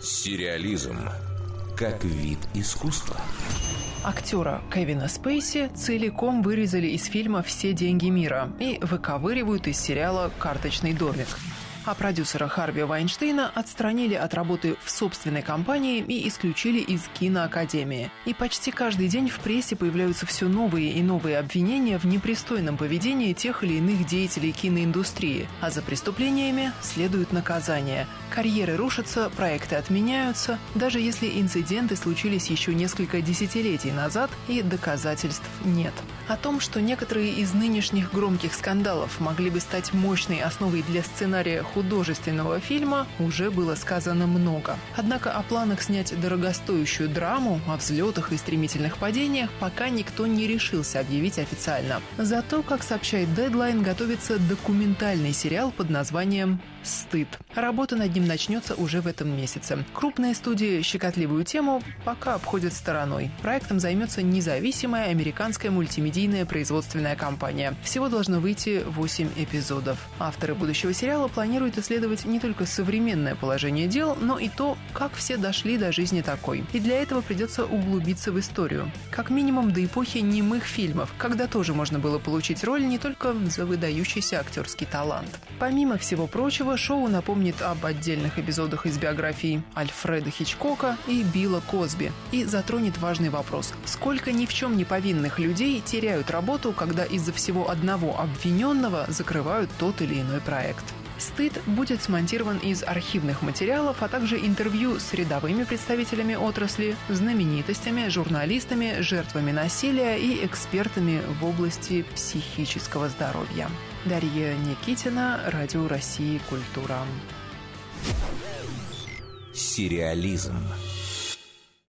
Сериализм как вид искусства. Актера Кевина Спейси целиком вырезали из фильма «Все деньги мира» и выковыривают из сериала «Карточный домик» а продюсера Харви Вайнштейна отстранили от работы в собственной компании и исключили из киноакадемии. И почти каждый день в прессе появляются все новые и новые обвинения в непристойном поведении тех или иных деятелей киноиндустрии, а за преступлениями следует наказание. Карьеры рушатся, проекты отменяются, даже если инциденты случились еще несколько десятилетий назад и доказательств нет. О том, что некоторые из нынешних громких скандалов могли бы стать мощной основой для сценария художественного фильма уже было сказано много. Однако о планах снять дорогостоящую драму, о взлетах и стремительных падениях пока никто не решился объявить официально. Зато, как сообщает Deadline, готовится документальный сериал под названием «Стыд». Работа над ним начнется уже в этом месяце. Крупные студии щекотливую тему пока обходят стороной. Проектом займется независимая американская мультимедийная производственная компания. Всего должно выйти 8 эпизодов. Авторы будущего сериала планируют планирует исследовать не только современное положение дел, но и то, как все дошли до жизни такой. И для этого придется углубиться в историю. Как минимум до эпохи немых фильмов, когда тоже можно было получить роль не только за выдающийся актерский талант. Помимо всего прочего, шоу напомнит об отдельных эпизодах из биографии Альфреда Хичкока и Билла Косби и затронет важный вопрос. Сколько ни в чем не повинных людей теряют работу, когда из-за всего одного обвиненного закрывают тот или иной проект. «Стыд» будет смонтирован из архивных материалов, а также интервью с рядовыми представителями отрасли, знаменитостями, журналистами, жертвами насилия и экспертами в области психического здоровья. Дарья Никитина, Радио России «Культура». Сериализм.